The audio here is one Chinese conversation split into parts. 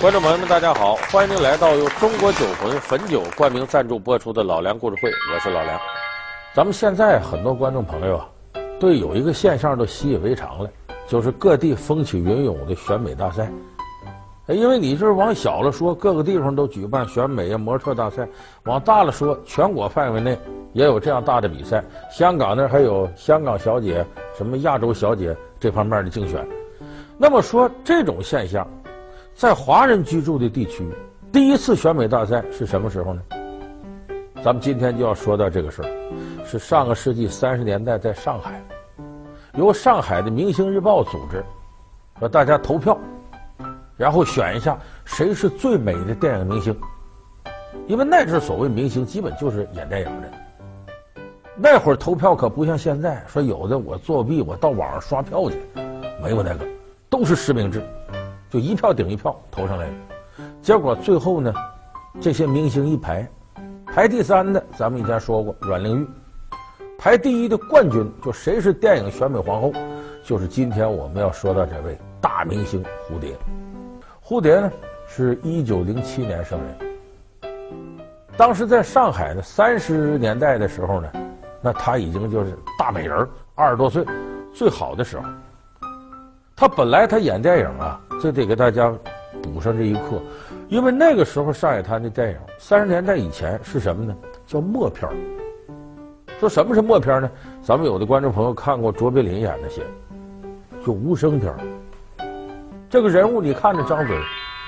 观众朋友们，大家好！欢迎您来到由中国酒魂汾酒冠名赞助播出的《老梁故事会》，我是老梁。咱们现在很多观众朋友啊，对有一个现象都习以为常了，就是各地风起云涌的选美大赛。因为你这往小了说，各个地方都举办选美啊、模特大赛；往大了说，全国范围内也有这样大的比赛。香港那还有香港小姐、什么亚洲小姐这方面的竞选。那么说这种现象。在华人居住的地区，第一次选美大赛是什么时候呢？咱们今天就要说到这个事儿，是上个世纪三十年代在上海，由上海的《明星日报》组织，和大家投票，然后选一下谁是最美的电影明星。因为那阵所谓明星，基本就是演电影的。那会儿投票可不像现在，说有的我作弊，我到网上刷票去，没有那个，都是实名制。就一票顶一票投上来了，结果最后呢，这些明星一排，排第三的咱们以前说过阮玲玉，排第一的冠军就谁是电影选美皇后，就是今天我们要说到这位大明星蝴蝶。蝴蝶呢是一九零七年生人，当时在上海呢三十年代的时候呢，那她已经就是大美人，二十多岁，最好的时候。她本来她演电影啊。这得给大家补上这一课，因为那个时候上海滩的电影，三十年代以前是什么呢？叫默片儿。说什么是默片儿呢？咱们有的观众朋友看过卓别林演那些，就无声片儿。这个人物你看着张嘴，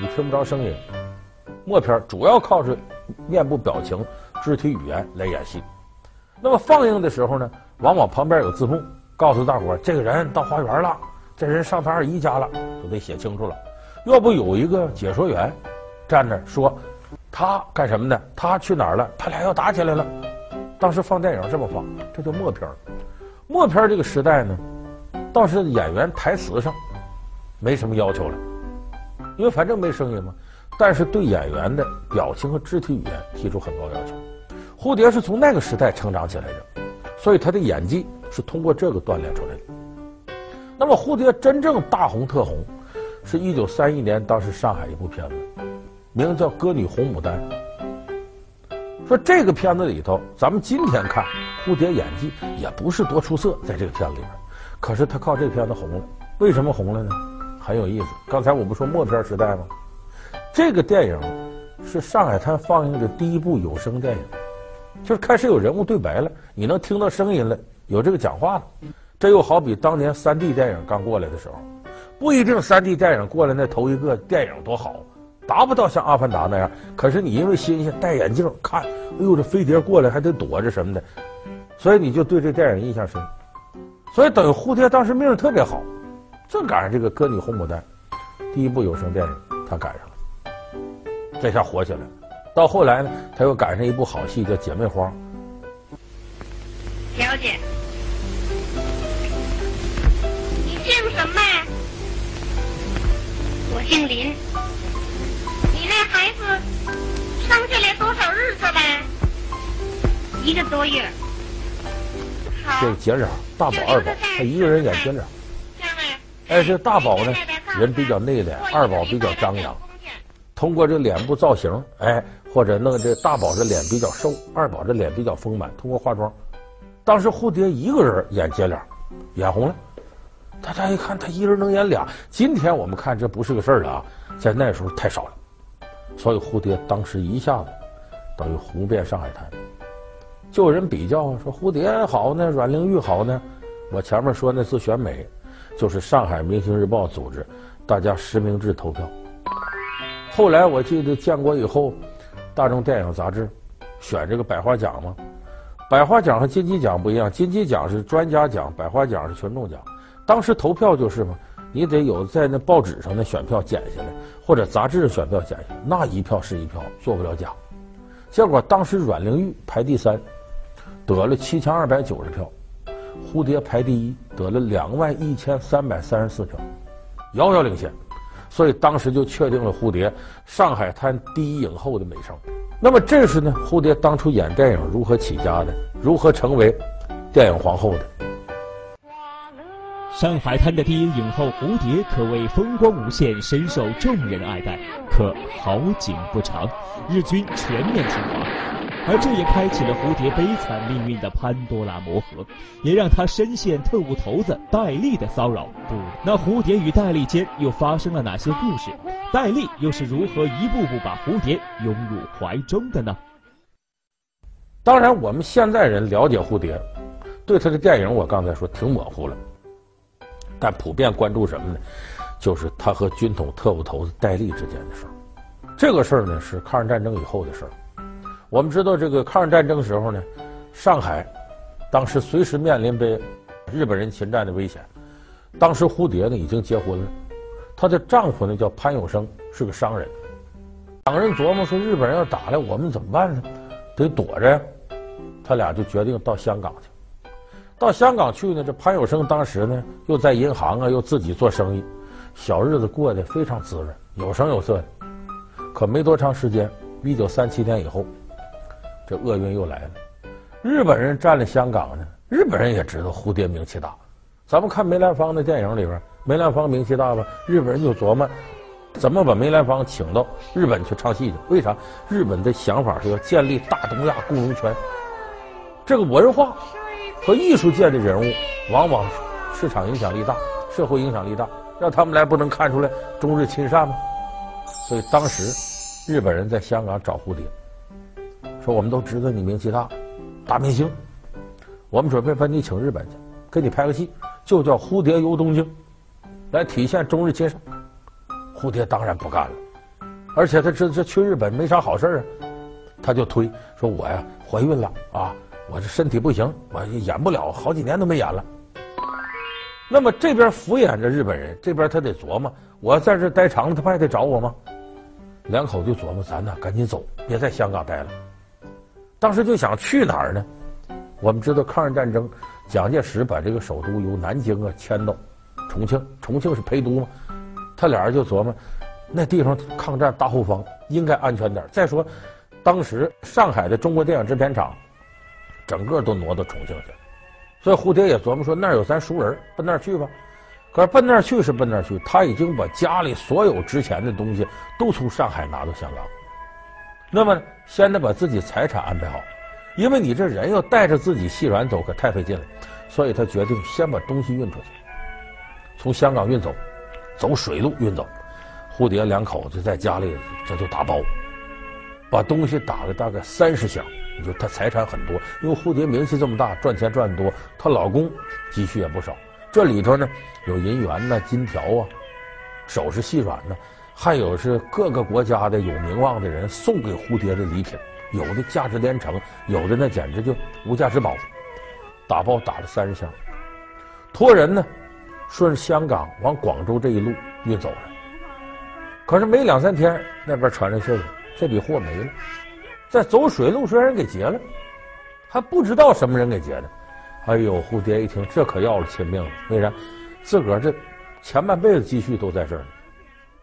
你听不着声音。默片儿主要靠着面部表情、肢体语言来演戏。那么放映的时候呢，往往旁边有字幕，告诉大伙儿这个人到花园了。这人上他二姨家了，都得写清楚了。要不有一个解说员站那说，他干什么呢？他去哪儿了？他俩要打起来了。当时放电影这么放，这叫默片。默片这个时代呢，倒是演员台词上没什么要求了，因为反正没声音嘛。但是对演员的表情和肢体语言提出很高要求。蝴蝶是从那个时代成长起来的，所以他的演技是通过这个锻炼出来的。那么蝴蝶真正大红特红，是一九三一年当时上海一部片子，名字叫《歌女红牡丹》。说这个片子里头，咱们今天看蝴蝶演技也不是多出色，在这个片子里边，可是他靠这片子红了。为什么红了呢？很有意思。刚才我不说默片时代吗？这个电影是上海滩放映的第一部有声电影，就是开始有人物对白了，你能听到声音了，有这个讲话了。这又好比当年三 D 电影刚过来的时候，不一定三 D 电影过来那头一个电影多好，达不到像《阿凡达》那样。可是你因为新鲜戴眼镜看，哎呦这飞碟过来还得躲着什么的，所以你就对这电影印象深。所以等于蝴蝶当时命特别好，正赶上这个《歌女红牡丹》第一部有声电影，他赶上了，这下火起来了。到后来呢，他又赶上一部好戏叫《姐妹花》。小姐。姓林。你那孩子生下来多少日子了？一个多月。这姐俩，大宝、二宝，他一个人演姐俩。哎，这大宝呢，人比较内敛，二宝比较张扬。通过这脸部造型，哎，或者弄这大宝这脸比较瘦，二宝这脸比较丰满。通过化妆，当时蝴蝶一个人演姐俩，眼红了。大家一看，他一人能演俩。今天我们看这不是个事儿了啊，在那时候太少了，所以蝴蝶当时一下子等于红遍上海滩。就有人比较说蝴蝶好呢，阮玲玉好呢。我前面说那次选美，就是上海明星日报组织，大家实名制投票。后来我记得建国以后，大众电影杂志选这个百花奖嘛，百花奖和金鸡奖不一样，金鸡奖是专家奖，百花奖是群众奖。当时投票就是嘛，你得有在那报纸上的选票剪下来，或者杂志上选票剪下来，那一票是一票，做不了假。结果当时阮玲玉排第三，得了七千二百九十票，蝴蝶排第一，得了两万一千三百三十四票，遥遥领先。所以当时就确定了蝴蝶上海滩第一影后的美称。那么这是呢，蝴蝶当初演电影如何起家的，如何成为电影皇后的。上海滩的第一影后蝴蝶可谓风光无限，深受众人爱戴。可好景不长，日军全面侵华，而这也开启了蝴蝶悲惨命运的潘多拉魔盒，也让她深陷特务头子戴笠的骚扰。不，那蝴蝶与戴笠间又发生了哪些故事？戴笠又是如何一步步把蝴蝶拥入怀中的呢？当然，我们现在人了解蝴蝶，对他的电影，我刚才说挺模糊了。但普遍关注什么呢？就是他和军统特务头子戴笠之间的事儿。这个事儿呢，是抗日战争以后的事儿。我们知道，这个抗日战争时候呢，上海当时随时面临被日本人侵占的危险。当时蝴蝶呢已经结婚了，她的丈夫呢叫潘永生，是个商人。两个人琢磨说，日本人要打来，我们怎么办呢？得躲着呀。他俩就决定到香港去。到香港去呢，这潘有生当时呢又在银行啊，又自己做生意，小日子过得非常滋润，有声有色的。可没多长时间，一九三七年以后，这厄运又来了。日本人占了香港呢，日本人也知道蝴蝶名气大。咱们看梅兰芳的电影里边，梅兰芳名气大吧？日本人就琢磨怎么把梅兰芳请到日本去唱戏去。为啥？日本的想法是要建立大东亚共荣圈，这个文化。和艺术界的人物，往往市场影响力大，社会影响力大，让他们来不能看出来中日亲善吗？所以当时日本人在香港找蝴蝶，说我们都知道你名气大，大明星，我们准备把你请日本去，给你拍个戏，就叫《蝴蝶游东京》，来体现中日亲善。蝴蝶当然不干了，而且他知道这去日本没啥好事啊，他就推说我呀怀孕了啊。我这身体不行，我演不了，好几年都没演了。那么这边敷衍着日本人，这边他得琢磨：我要在这待长了，他不还得找我吗？两口就琢磨：咱呢，赶紧走，别在香港待了。当时就想去哪儿呢？我们知道抗日战争，蒋介石把这个首都由南京啊迁到重庆，重庆是陪都嘛。他俩人就琢磨，那地方抗战大后方应该安全点。再说，当时上海的中国电影制片厂。整个都挪到重庆去了，所以蝴蝶也琢磨说那儿有咱熟人，奔那儿去吧。可是奔那儿去是奔那儿去，他已经把家里所有值钱的东西都从上海拿到香港。那么先得把自己财产安排好，因为你这人要带着自己细软走可太费劲了，所以他决定先把东西运出去，从香港运走，走水路运走。蝴蝶两口子在家里这就打包，把东西打了大概三十箱。你说她财产很多，因为蝴蝶名气这么大，赚钱赚得多，她老公积蓄也不少。这里头呢，有银元呐、金条啊，首饰细软呢，还有是各个国家的有名望的人送给蝴蝶的礼品，有的价值连城，有的那简直就无价之宝。打包打了三十箱，托人呢，顺香港往广州这一路运走了。可是没两三天，那边传来消息，这笔货没了。在走水路时，让人给劫了，还不知道什么人给劫的。哎呦，蝴蝶一听，这可要了亲命了。为啥？自个儿这前半辈子积蓄都在这儿。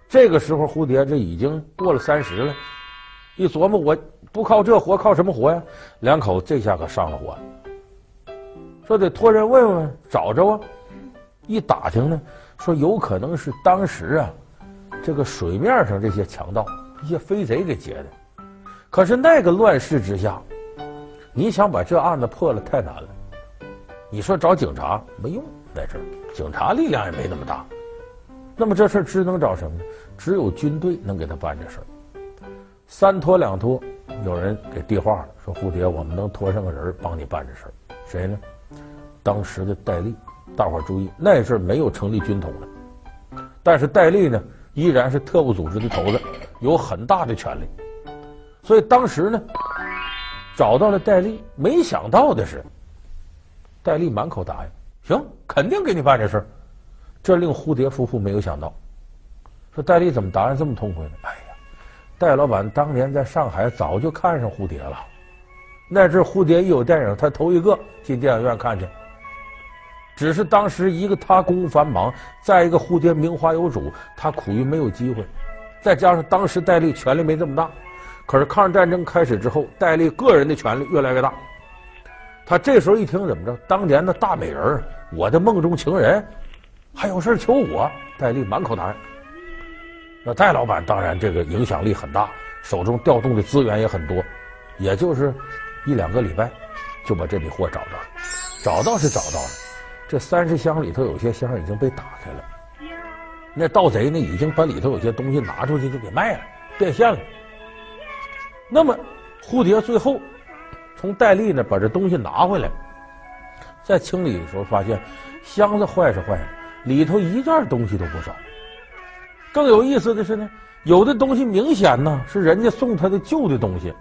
这个时候，蝴蝶这已经过了三十了，一琢磨，我不靠这活，靠什么活呀？两口子这下可上了火，说得托人问问，找着啊。一打听呢，说有可能是当时啊，这个水面上这些强盗、一些飞贼给劫的。可是那个乱世之下，你想把这案子破了太难了。你说找警察没用，在这儿警察力量也没那么大。那么这事儿只能找什么呢？只有军队能给他办这事儿。三拖两拖，有人给递话了，说蝴蝶，我们能拖上个人帮你办这事儿。谁呢？当时的戴笠。大伙儿注意，那阵儿没有成立军统的，但是戴笠呢，依然是特务组织的头子，有很大的权力。所以当时呢，找到了戴笠，没想到的是，戴笠满口答应，行，肯定给你办这事儿。这令蝴蝶夫妇没有想到，说戴笠怎么答应这么痛快呢？哎呀，戴老板当年在上海早就看上蝴蝶了，那阵蝴蝶一有电影，他头一个进电影院看去。只是当时一个他公务繁忙，再一个蝴蝶名花有主，他苦于没有机会，再加上当时戴笠权力没这么大。可是抗日战争开始之后，戴笠个人的权力越来越大。他这时候一听怎么着，当年的大美人，我的梦中情人，还有事求我。戴笠满口答应。那戴老板当然这个影响力很大，手中调动的资源也很多，也就是一两个礼拜就把这笔货找着了。找到是找到了，这三十箱里头有些箱已经被打开了，那盗贼呢已经把里头有些东西拿出去就给卖了，变现了。那么蝴蝶最后从戴笠那把这东西拿回来，在清理的时候发现箱子坏是坏了，里头一件东西都不少。更有意思的是呢，有的东西明显呢是人家送他的旧的东西，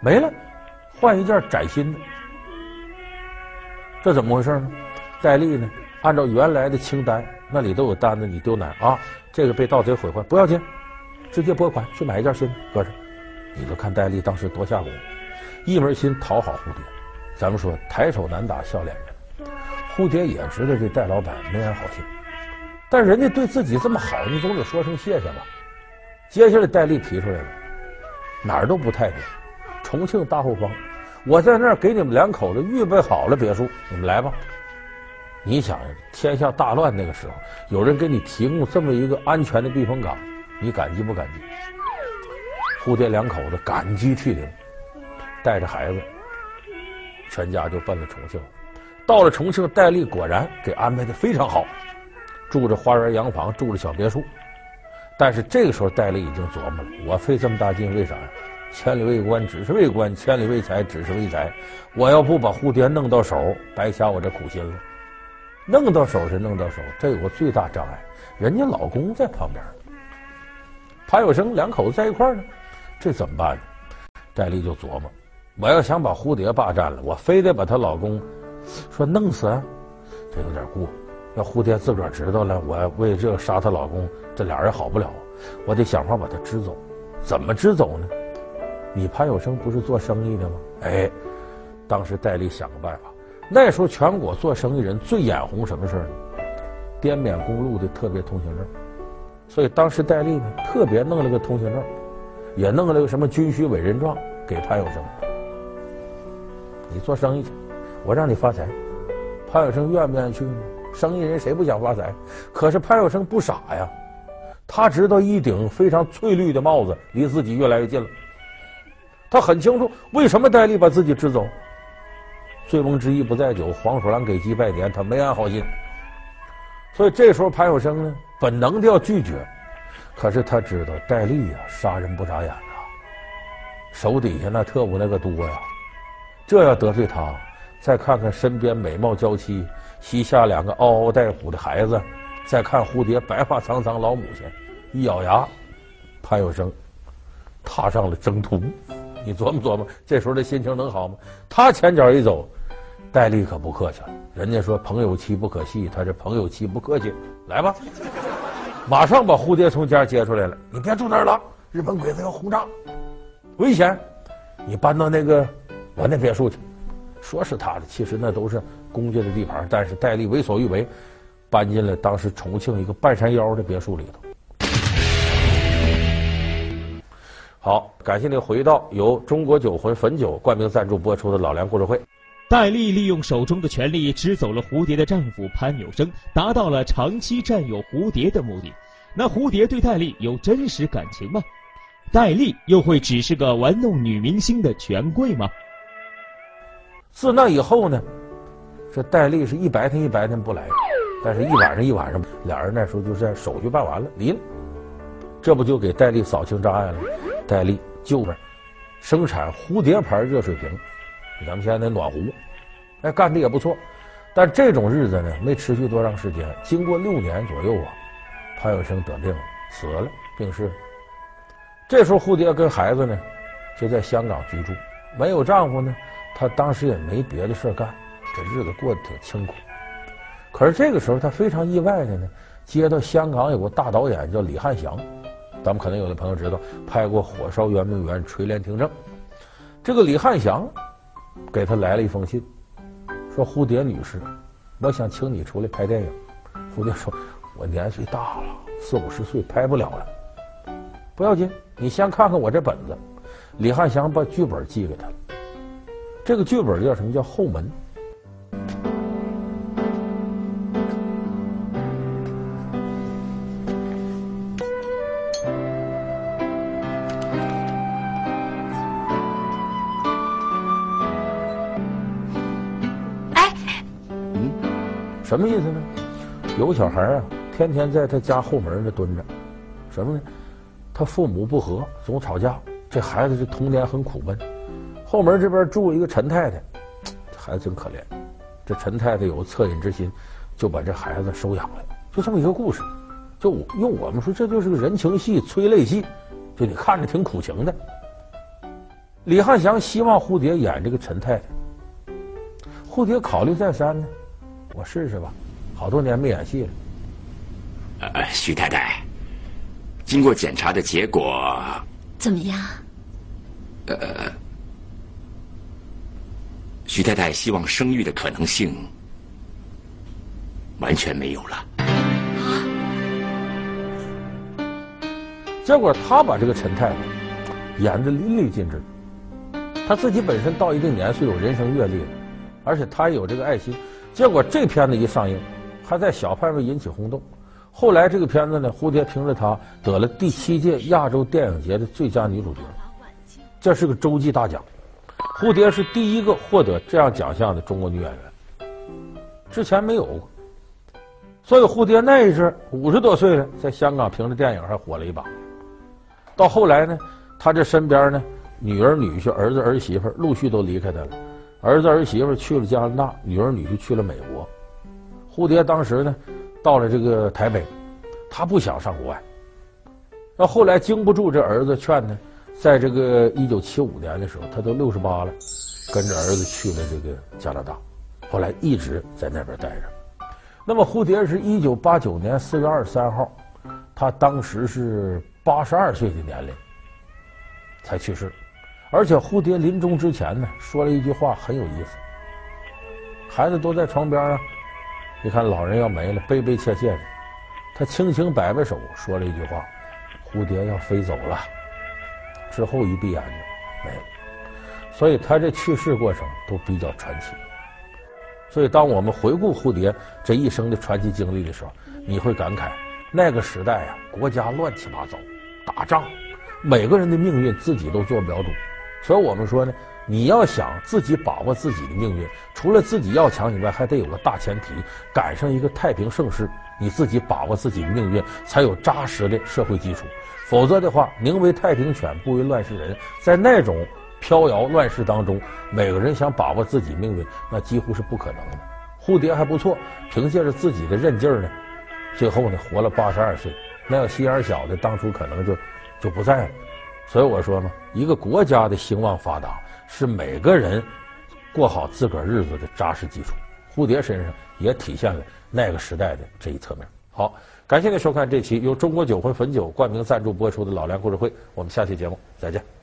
没了，换一件崭新的。这怎么回事呢？戴笠呢？按照原来的清单，那里都有单子，你丢哪啊？这个被盗贼毁坏，不要紧，直接拨款去买一件新的，搁着。你就看戴笠当时多下功夫，一门心讨好蝴蝶。咱们说抬手难打笑脸人，蝴蝶也知道这戴老板没安好心，但人家对自己这么好，你总得说声谢谢吧。接下来戴笠提出来了，哪儿都不太平，重庆大后方。我在那儿给你们两口子预备好了别墅，你们来吧。你想，天下大乱那个时候，有人给你提供这么一个安全的避风港，你感激不感激？蝴蝶两口子感激涕零，带着孩子，全家就奔了重庆。到了重庆，戴笠果然给安排的非常好，住着花园洋房，住着小别墅。但是这个时候，戴笠已经琢磨了：我费这么大劲，为啥呀？千里为官，只是为官；千里为财，只是为财。我要不把蝴蝶弄到手，白瞎我这苦心了。弄到手是弄到手，这有个最大障碍，人家老公在旁边。潘有生两口子在一块儿呢，这怎么办呢？戴笠就琢磨：我要想把蝴蝶霸占了，我非得把她老公说弄死啊，这有点过。要蝴蝶自个儿知道了，我为这个杀她老公，这俩人好不了。我得想法把她支走，怎么支走呢？你潘有生不是做生意的吗？哎，当时戴笠想个办法。那时候全国做生意人最眼红什么事呢？滇缅公路的特别通行证。所以当时戴笠呢特别弄了个通行证，也弄了个什么军需委任状给潘有生。你做生意去，我让你发财。潘有生愿不愿意去呢？生意人谁不想发财？可是潘有生不傻呀，他知道一顶非常翠绿的帽子离自己越来越近了。他很清楚为什么戴笠把自己支走。醉翁之意不在酒，黄鼠狼给鸡拜年，他没安好心。所以这时候潘有生呢，本能的要拒绝，可是他知道戴笠呀，杀人不眨眼呐，手底下那特务那个多呀，这要得罪他，再看看身边美貌娇妻，膝下两个嗷嗷待哺的孩子，再看蝴蝶白发苍苍老母亲，一咬牙，潘有生踏上了征途。你琢磨琢磨，这时候的心情能好吗？他前脚一走，戴笠可不客气了。人家说朋友妻不可戏，他这朋友妻不客气，来吧，马上把蝴蝶从家接出来了。你别住那儿了，日本鬼子要轰炸，危险。你搬到那个我那别墅去。说是他的，其实那都是公家的地盘。但是戴笠为所欲为，搬进了当时重庆一个半山腰的别墅里头。好，感谢您回到由中国酒魂汾酒冠名赞助播出的老梁故事会。戴笠利用手中的权力支走了蝴蝶的丈夫潘有生，达到了长期占有蝴蝶的目的。那蝴蝶对戴笠有真实感情吗？戴笠又会只是个玩弄女明星的权贵吗？自那以后呢，这戴笠是一白天一白天不来，但是一晚上一晚上，俩人那时候就是手续办完了，离了，这不就给戴笠扫清障碍了？戴笠就是生产蝴蝶牌热水瓶，咱们现在那暖壶，哎，干的也不错。但这种日子呢，没持续多长时间。经过六年左右啊，潘有生得病了，死了，病逝。这时候蝴蝶跟孩子呢，就在香港居住。没有丈夫呢，她当时也没别的事干，这日子过得挺清苦。可是这个时候，她非常意外的呢，接到香港有个大导演叫李翰祥。咱们可能有的朋友知道，拍过《火烧圆明园》《垂帘听政》，这个李翰祥给他来了一封信，说：“蝴蝶女士，我想请你出来拍电影。”蝴蝶说：“我年岁大了，四五十岁，拍不了了。”不要紧，你先看看我这本子。李汉祥把剧本寄给他了，这个剧本叫什么？叫《后门》。什么意思呢？有个小孩啊，天天在他家后门那蹲着，什么呢？他父母不和，总吵架，这孩子这童年很苦闷。后门这边住一个陈太太，这孩子真可怜。这陈太太有恻隐之心，就把这孩子收养了。就这么一个故事，就用我们说，这就是个人情戏、催泪戏，就你看着挺苦情的。李翰祥希望蝴蝶演这个陈太太，蝴蝶考虑再三呢，我试试吧。好多年没演戏了。呃，徐太太，经过检查的结果怎么样？呃。徐太太希望生育的可能性完全没有了。结果他把这个陈太太演的淋漓尽致，他自己本身到一定年岁有人生阅历了，而且他也有这个爱心。结果这片子一上映，还在小范围引起轰动。后来这个片子呢，蝴蝶凭着它得了第七届亚洲电影节的最佳女主角，这是个洲际大奖。蝴蝶是第一个获得这样奖项的中国女演员，之前没有过。所以蝴蝶那一阵五十多岁了，在香港凭着电影还火了一把。到后来呢，他这身边呢，女儿女婿、儿子儿媳妇陆续都离开他了，儿子儿媳妇去了加拿大，女儿女婿去了美国。蝴蝶当时呢，到了这个台北，他不想上国外。到后来经不住这儿子劝呢。在这个一九七五年的时候，他都六十八了，跟着儿子去了这个加拿大，后来一直在那边待着。那么蝴蝶是一九八九年四月二十三号，他当时是八十二岁的年龄才去世，而且蝴蝶临终之前呢，说了一句话很有意思。孩子都在床边啊，你看老人要没了，悲悲切切的，他轻轻摆摆手，说了一句话：“蝴蝶要飞走了。”之后一闭眼睛，没了。所以他这去世过程都比较传奇。所以当我们回顾蝴蝶这一生的传奇经历的时候，你会感慨，那个时代啊，国家乱七八糟，打仗，每个人的命运自己都做不了主。所以我们说呢，你要想自己把握自己的命运，除了自己要强以外，还得有个大前提，赶上一个太平盛世，你自己把握自己的命运，才有扎实的社会基础。否则的话，宁为太平犬，不为乱世人。在那种飘摇乱世当中，每个人想把握自己命运，那几乎是不可能的。蝴蝶还不错，凭借着自己的韧劲儿呢，最后呢活了八十二岁。那要心眼小的，当初可能就就不在了。所以我说嘛，一个国家的兴旺发达，是每个人过好自个儿日子的扎实基础。蝴蝶身上也体现了那个时代的这一侧面。好。感谢您收看这期由中国酒魂汾酒冠名赞助播出的《老梁故事会》，我们下期节目再见。